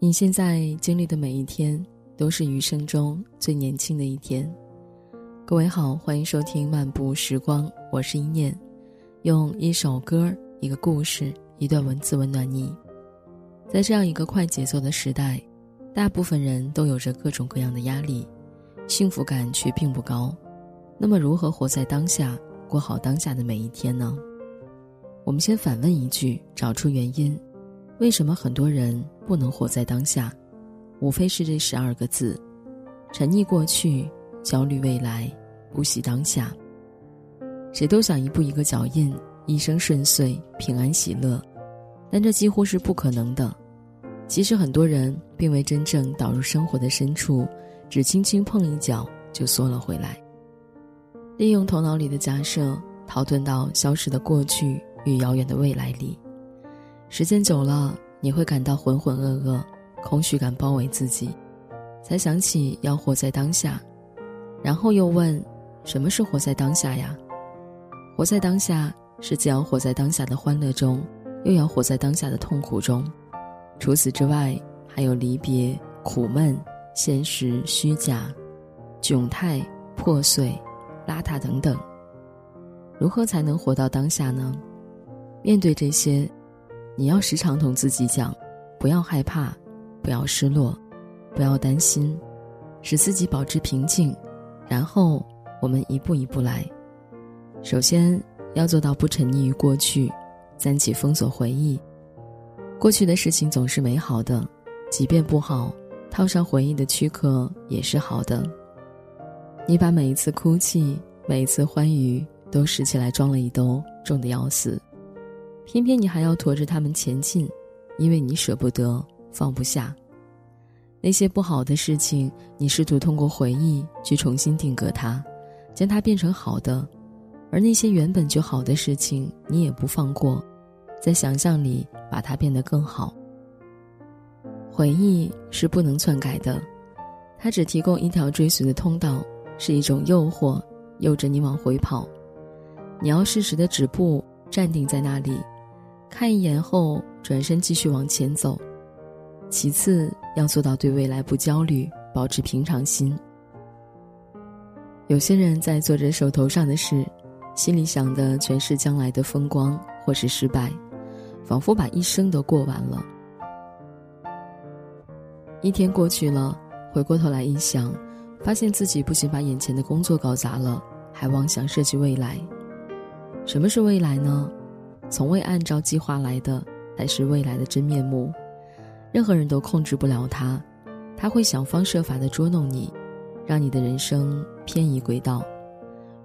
你现在经历的每一天，都是余生中最年轻的一天。各位好，欢迎收听漫步时光，我是一念，用一首歌、一个故事、一段文字温暖你。在这样一个快节奏的时代，大部分人都有着各种各样的压力，幸福感却并不高。那么，如何活在当下，过好当下的每一天呢？我们先反问一句，找出原因。为什么很多人不能活在当下？无非是这十二个字：沉溺过去，焦虑未来，不惜当下。谁都想一步一个脚印，一生顺遂，平安喜乐，但这几乎是不可能的。其实很多人并未真正导入生活的深处，只轻轻碰一脚就缩了回来，利用头脑里的假设，逃遁到消失的过去与遥远的未来里。时间久了，你会感到浑浑噩噩，空虚感包围自己，才想起要活在当下，然后又问：什么是活在当下呀？活在当下是既要活在当下的欢乐中，又要活在当下的痛苦中。除此之外，还有离别、苦闷、现实、虚假、窘态、破碎、邋遢等等。如何才能活到当下呢？面对这些。你要时常同自己讲，不要害怕，不要失落，不要担心，使自己保持平静。然后我们一步一步来。首先要做到不沉溺于过去，暂且封锁回忆。过去的事情总是美好的，即便不好，套上回忆的躯壳也是好的。你把每一次哭泣，每一次欢愉，都拾起来装了一兜，重的要死。偏偏你还要驮着他们前进，因为你舍不得放不下。那些不好的事情，你试图通过回忆去重新定格它，将它变成好的；而那些原本就好的事情，你也不放过，在想象里把它变得更好。回忆是不能篡改的，它只提供一条追随的通道，是一种诱惑，诱着你往回跑。你要适时的止步，站定在那里。看一眼后，转身继续往前走。其次，要做到对未来不焦虑，保持平常心。有些人在做着手头上的事，心里想的全是将来的风光或是失败，仿佛把一生都过完了。一天过去了，回过头来一想，发现自己不仅把眼前的工作搞砸了，还妄想设计未来。什么是未来呢？从未按照计划来的，才是未来的真面目。任何人都控制不了他，他会想方设法的捉弄你，让你的人生偏移轨道。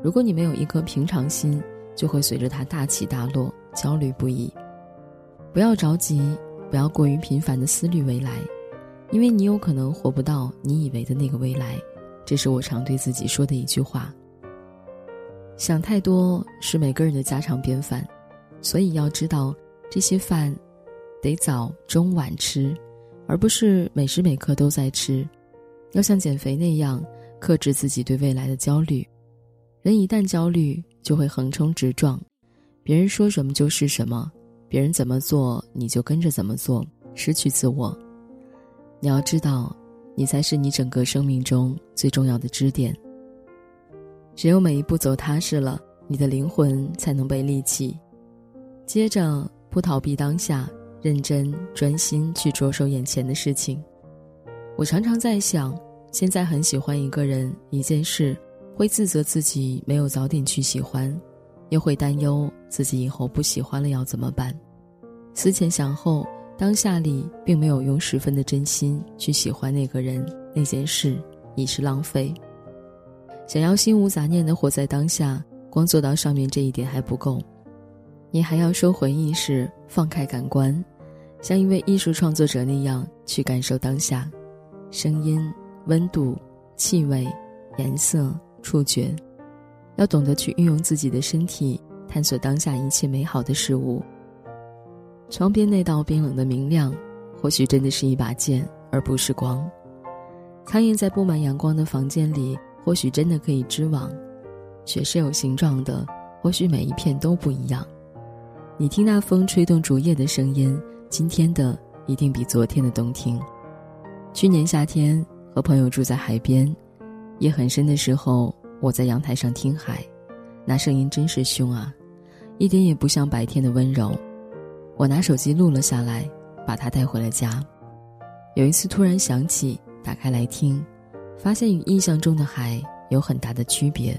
如果你没有一颗平常心，就会随着他大起大落，焦虑不已。不要着急，不要过于频繁的思虑未来，因为你有可能活不到你以为的那个未来。这是我常对自己说的一句话。想太多是每个人的家常便饭。所以要知道，这些饭得早中晚吃，而不是每时每刻都在吃。要像减肥那样克制自己对未来的焦虑。人一旦焦虑，就会横冲直撞，别人说什么就是什么，别人怎么做你就跟着怎么做，失去自我。你要知道，你才是你整个生命中最重要的支点。只有每一步走踏实了，你的灵魂才能被利起。接着，不逃避当下，认真专心去着手眼前的事情。我常常在想，现在很喜欢一个人、一件事，会自责自己没有早点去喜欢，又会担忧自己以后不喜欢了要怎么办。思前想后，当下里并没有用十分的真心去喜欢那个人、那件事，已是浪费。想要心无杂念的活在当下，光做到上面这一点还不够。你还要收回意识，放开感官，像一位艺术创作者那样去感受当下，声音、温度、气味、颜色、触觉，要懂得去运用自己的身体，探索当下一切美好的事物。窗边那道冰冷的明亮，或许真的是一把剑，而不是光。苍蝇在布满阳光的房间里，或许真的可以织网。雪是有形状的，或许每一片都不一样。你听那风吹动竹叶的声音，今天的一定比昨天的动听。去年夏天和朋友住在海边，夜很深的时候，我在阳台上听海，那声音真是凶啊，一点也不像白天的温柔。我拿手机录了下来，把它带回了家。有一次突然想起，打开来听，发现与印象中的海有很大的区别，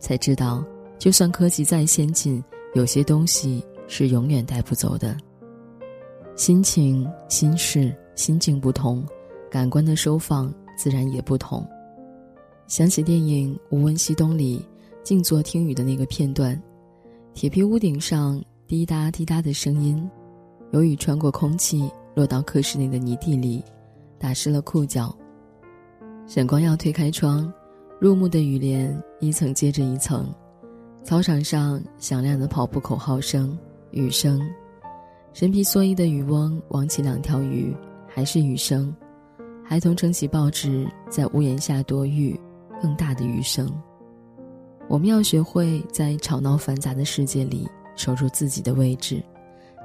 才知道，就算科技再先进，有些东西是永远带不走的。心情、心事、心境不同。感官的收放自然也不同。想起电影《无问西东》里静坐听雨的那个片段，铁皮屋顶上滴答滴答的声音，有雨穿过空气落到课室内的泥地里，打湿了裤脚。沈光耀推开窗，入目的雨帘一层接着一层，操场上响亮的跑步口号声、雨声，身披蓑衣的渔翁网起两条鱼，还是雨声。孩童撑起报纸，在屋檐下躲雨，更大的雨声。我们要学会在吵闹繁杂的世界里守住自己的位置，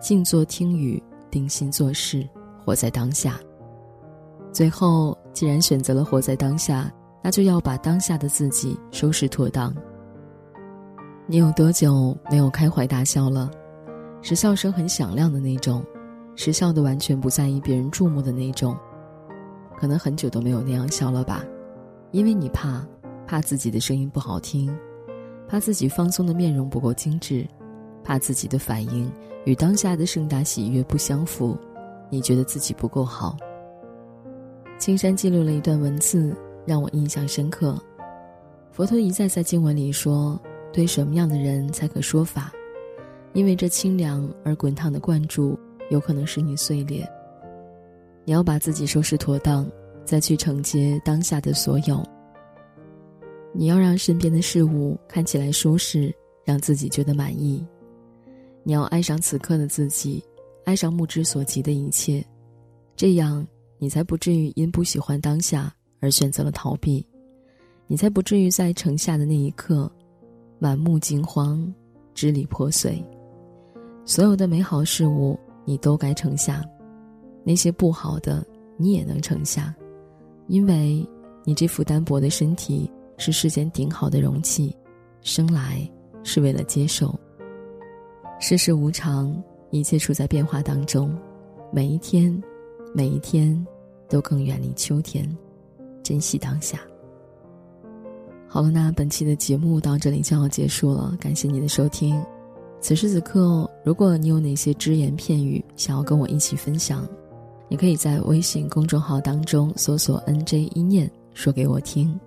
静坐听雨，定心做事，活在当下。最后，既然选择了活在当下，那就要把当下的自己收拾妥当。你有多久没有开怀大笑了？是笑声很响亮的那种，是笑的完全不在意别人注目的那种。可能很久都没有那样笑了吧，因为你怕，怕自己的声音不好听，怕自己放松的面容不够精致，怕自己的反应与当下的盛大喜悦不相符，你觉得自己不够好。青山记录了一段文字，让我印象深刻。佛陀一再在经文里说：“对什么样的人才可说法？因为这清凉而滚烫的灌注，有可能使你碎裂。”你要把自己收拾妥当，再去承接当下的所有。你要让身边的事物看起来舒适，让自己觉得满意。你要爱上此刻的自己，爱上目之所及的一切，这样你才不至于因不喜欢当下而选择了逃避，你才不至于在城下的那一刻，满目惊慌，支离破碎。所有的美好事物，你都该承下。那些不好的，你也能承下，因为你这副单薄的身体是世间顶好的容器，生来是为了接受。世事无常，一切处在变化当中，每一天，每一天，都更远离秋天，珍惜当下。好了，那本期的节目到这里就要结束了，感谢你的收听。此时此刻，如果你有哪些只言片语想要跟我一起分享，你可以在微信公众号当中搜索 “nj 一念”，说给我听。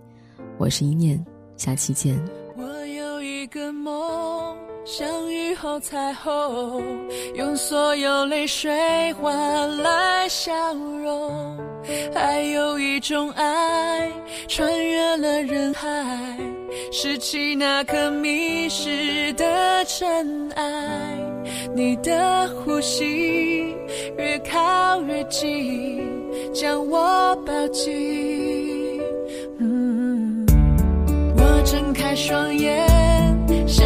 我是一念，下期见。我有一个梦，像雨后彩虹，用所有泪水换来笑容。还有一种爱，穿越了人海，拾起那颗迷失的尘埃。你的呼吸。越靠越近，将我抱紧。嗯我睁开双眼，想